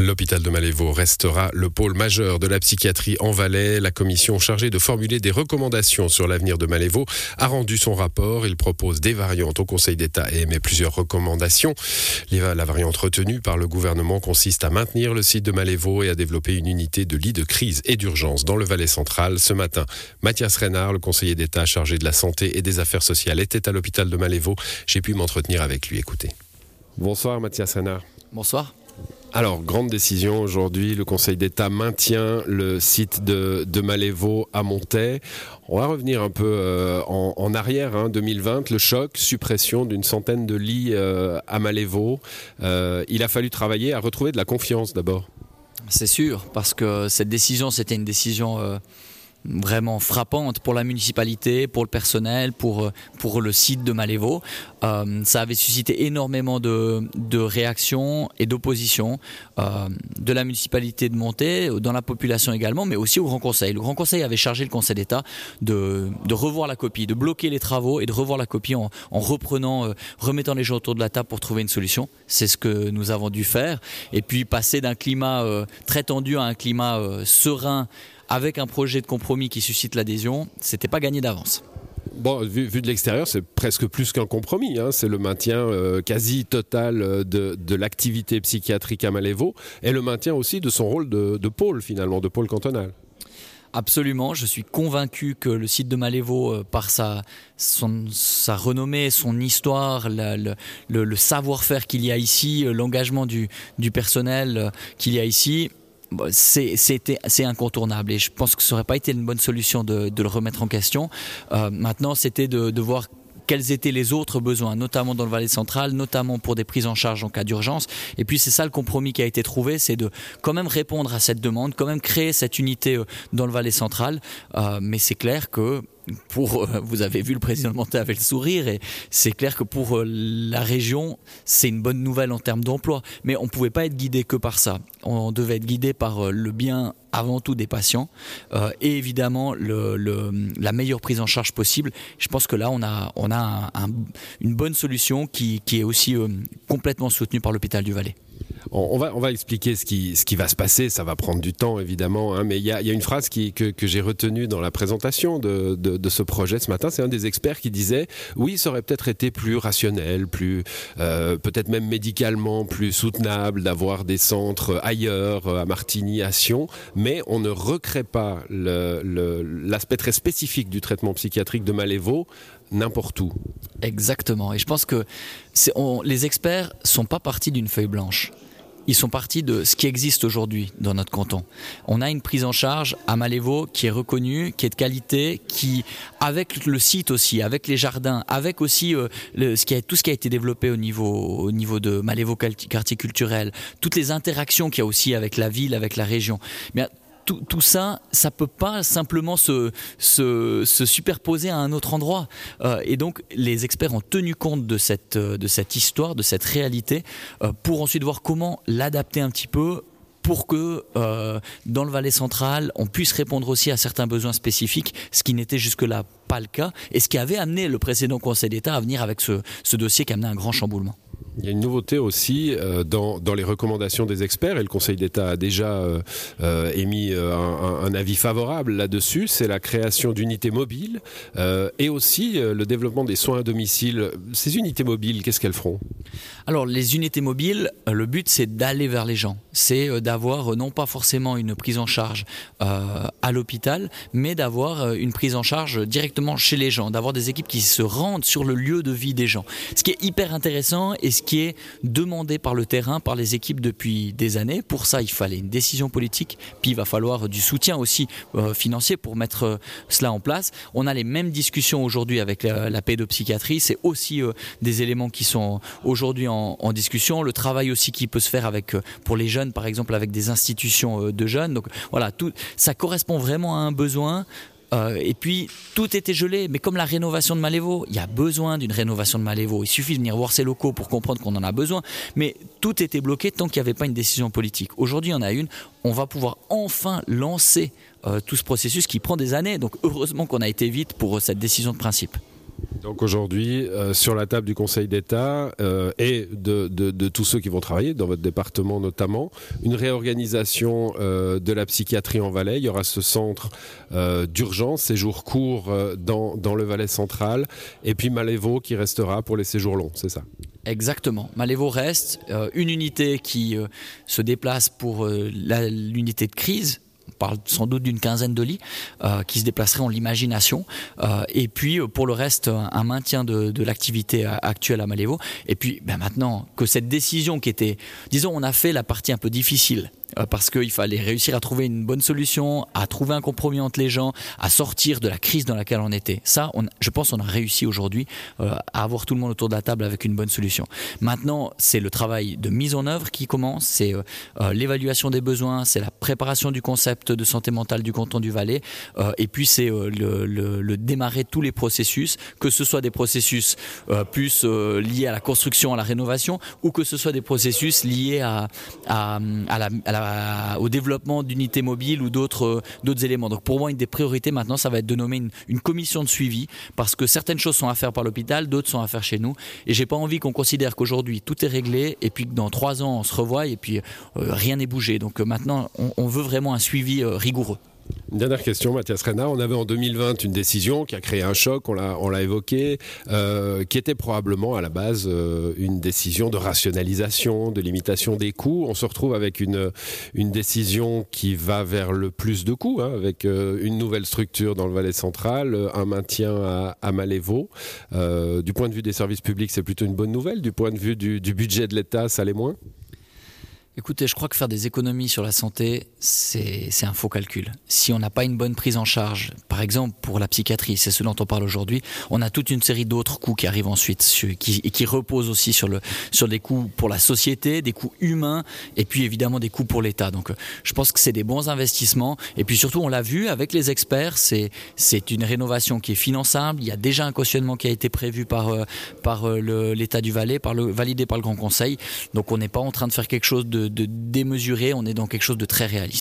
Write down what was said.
L'hôpital de Malévo restera le pôle majeur de la psychiatrie en Valais. La commission chargée de formuler des recommandations sur l'avenir de Malévo a rendu son rapport. Il propose des variantes au Conseil d'État et émet plusieurs recommandations. La variante retenue par le gouvernement consiste à maintenir le site de Malévo et à développer une unité de lit de crise et d'urgence dans le Valais central. Ce matin, Mathias Reynard, le conseiller d'État chargé de la santé et des affaires sociales, était à l'hôpital de Malévo. J'ai pu m'entretenir avec lui. Écoutez. Bonsoir Mathias Reynard. Bonsoir. Alors, grande décision aujourd'hui, le Conseil d'État maintient le site de, Malévo à Montaix. On va revenir un peu euh, en, arrière, 2020, hein, le choc, suppression d'une centaine de lits euh, à Malévo. Euh, il a fallu travailler à retrouver de la confiance d'abord. C'est sûr, parce que cette décision, c'était une décision vraiment frappante pour la municipalité, pour le personnel, pour, euh, pour le site de Malévo. Euh, ça avait suscité énormément de, de réactions et d'opposition euh, de la municipalité de Monté, dans la population également, mais aussi au Grand Conseil. Le Grand Conseil avait chargé le Conseil d'État de, de revoir la copie, de bloquer les travaux et de revoir la copie en, en reprenant, remettant les gens autour de la table pour trouver une solution. C'est ce que nous avons dû faire. Et puis passer d'un climat très tendu à un climat serein avec un projet de compromis qui suscite l'adhésion, c'était pas gagné d'avance. Bon, vu, de l'extérieur, c'est presque plus qu'un compromis. Hein. C'est le maintien euh, quasi total euh, de, l'activité psychiatrique à Malévo et le maintien aussi de son rôle de, pôle, finalement, de pôle cantonal. Absolument, je suis convaincu que le site de Malévo, euh, par sa, sa renommée, son histoire, le, savoir-faire qu'il y a ici, l'engagement du, du personnel qu'il y a ici, c'est incontournable et je pense que ça n'aurait pas été une bonne solution de, le remettre en question. Euh, maintenant, c'était de, voir quels étaient les autres besoins, notamment dans le Valais central, notamment pour des prises en charge en cas d'urgence. Et puis c'est ça le compromis qui a été trouvé, c'est de quand même répondre à cette demande, quand même créer cette unité euh, dans le Valais central. Euh, mais c'est clair que euh, vous avez vu le président de Monté avec le sourire et c'est clair que pour euh, la région, c'est une bonne nouvelle en termes d'emploi. Mais on ne pouvait pas être guidé que par ça. On devait être guidé par euh, le bien avant tout des patients et évidemment la meilleure prise en charge possible. Je pense que là, on a, une bonne solution qui est aussi complètement soutenue par l'hôpital du Valais. On, va, expliquer ce qui, va se passer, ça va prendre du temps évidemment, hein, mais il y a, une phrase que, j'ai retenue dans la présentation de, ce projet ce matin, c'est un des experts qui disait oui, ça aurait peut-être été plus rationnel, plus euh, peut-être même médicalement plus soutenable d'avoir des centres ailleurs, à Martigny, à Sion, mais on ne recrée pas l'aspect très spécifique du traitement psychiatrique de Malévo n'importe où. Exactement, et je pense que les experts sont pas partis d'une feuille blanche ils sont partis de ce qui existe aujourd'hui dans notre canton. On a une prise en charge à Malévo qui est reconnue, qui est de qualité, qui, avec le site aussi, avec les jardins, avec aussi euh, tout ce qui a été développé au niveau, au niveau de Malévo quartier culturel, toutes les interactions qu'il y a aussi avec la ville, avec la région. Tout, ça, ça peut pas simplement se, se, superposer à un autre endroit. Euh, et donc, les experts ont tenu compte de cette, cette histoire, de cette réalité, euh, pour ensuite voir comment l'adapter un petit peu pour que euh, dans le Valais central, on puisse répondre aussi à certains besoins spécifiques, ce qui n'était jusque-là pas le cas, et ce qui avait amené le précédent Conseil d'État à venir avec ce, ce dossier qui a amené un grand chamboulement. Il y a une nouveauté aussi euh, dans, dans, les recommandations des experts, et le Conseil d'État a déjà euh, euh émis un, un, avis favorable là-dessus, c'est la création d'unités mobiles et aussi le développement des soins à domicile. Ces unités mobiles, qu'est-ce qu'elles feront? Alors les unités mobiles, le but c'est d'aller vers les gens, c'est d'avoir non pas forcément une prise en charge à l'hôpital, mais d'avoir une prise en charge directement chez les gens, d'avoir des équipes qui se rendent sur le lieu de vie des gens. Ce qui est hyper intéressant et ce qui est demandé par le terrain, par les équipes depuis des années. Pour ça, il fallait une décision politique, puis il va falloir du soutien aussi euh, financier pour mettre euh, cela en place. On a les mêmes discussions aujourd'hui avec la, pédopsychiatrie. C'est aussi euh, des éléments qui sont aujourd'hui en, discussion. Le travail aussi qui peut se faire avec, pour les jeunes, par exemple, avec des institutions de jeunes. Donc voilà, tout, ça correspond vraiment à un besoin. Euh, et puis, tout était gelé. Mais comme la rénovation de Malévo, il y a besoin d'une rénovation de Malévo. Il suffit de venir voir ses locaux pour comprendre qu'on en a besoin. Mais tout était bloqué tant qu'il n'y avait pas une décision politique. Aujourd'hui, on a une. On va pouvoir enfin lancer euh, tout ce processus qui prend des années. Donc, heureusement qu'on a été vite pour cette décision de principe. Donc aujourd'hui, euh, sur la table du Conseil d'État euh, et de, tous ceux qui vont travailler, dans votre département notamment, une réorganisation euh, de la psychiatrie en Valais. Il y aura ce centre d'urgence, séjour court dans, dans, le Valais central, et puis Malévo qui restera pour les séjours longs, c'est ça? Exactement. Malévo reste une unité qui se déplace pour l'unité de crise parle sans doute d'une quinzaine de lits euh, qui se déplaceraient en l'imagination. Euh, et puis pour le reste, un maintien de, l'activité actuelle à Malévo. Et puis ben maintenant que cette décision qui était, disons, on a fait la partie un peu difficile euh, parce qu'il fallait réussir à trouver une bonne solution, à trouver un compromis entre les gens, à sortir de la crise dans laquelle on était. Ça, je pense qu'on a réussi aujourd'hui euh, à avoir tout le monde autour de la table avec une bonne solution. Maintenant, c'est le travail de mise en œuvre qui commence, c'est euh, l'évaluation des besoins, c'est la préparation du concept de santé mentale du canton du Valais, et puis c'est le, le, démarrer tous les processus, que ce soit des processus plus liés à la construction, à la rénovation, ou que ce soit des processus liés à, à, à la, à la au développement d'unités mobiles ou d'autres euh, d'autres éléments. Donc pour moi, une des priorités maintenant, ça va être de nommer une, commission de suivi parce que certaines choses sont à faire par l'hôpital, d'autres sont à faire chez nous. Et j'ai pas envie qu'on considère qu'aujourd'hui tout est réglé et puis que dans trois ans on se revoit et puis euh, rien n'est bougé. Donc euh, maintenant, on veut vraiment un suivi rigoureux. Une dernière question, Mathias Renard. On avait en 2020 une décision qui a créé un choc, on l'a évoqué, euh, qui était probablement à la base euh, une décision de rationalisation, de limitation des coûts. On se retrouve avec une, décision qui va vers le plus de coûts, hein, avec euh, une nouvelle structure dans le Valais central, un maintien à, à Malévo. du point de vue des services publics, c'est plutôt une bonne nouvelle. Du point de vue du budget de l'État, ça l'est moins? Écoutez, je crois que faire des économies sur la santé, c'est un faux calcul. Si on n'a pas une bonne prise en charge, par exemple pour la psychiatrie, c'est ce dont on parle aujourd'hui, on a toute une série d'autres coûts qui arrivent ensuite qui, et qui reposent aussi sur, des coûts pour la société, des coûts humains et puis évidemment des coûts pour l'État. Donc je pense que c'est des bons investissements et puis surtout on l'a vu avec les experts, c'est une rénovation qui est finançable. Il y a déjà un cautionnement qui a été prévu par, euh, euh, l'État du Valais, validé par le Grand Conseil. Donc on n'est pas en train de faire quelque chose de de démesuré, on est dans quelque chose de très réaliste.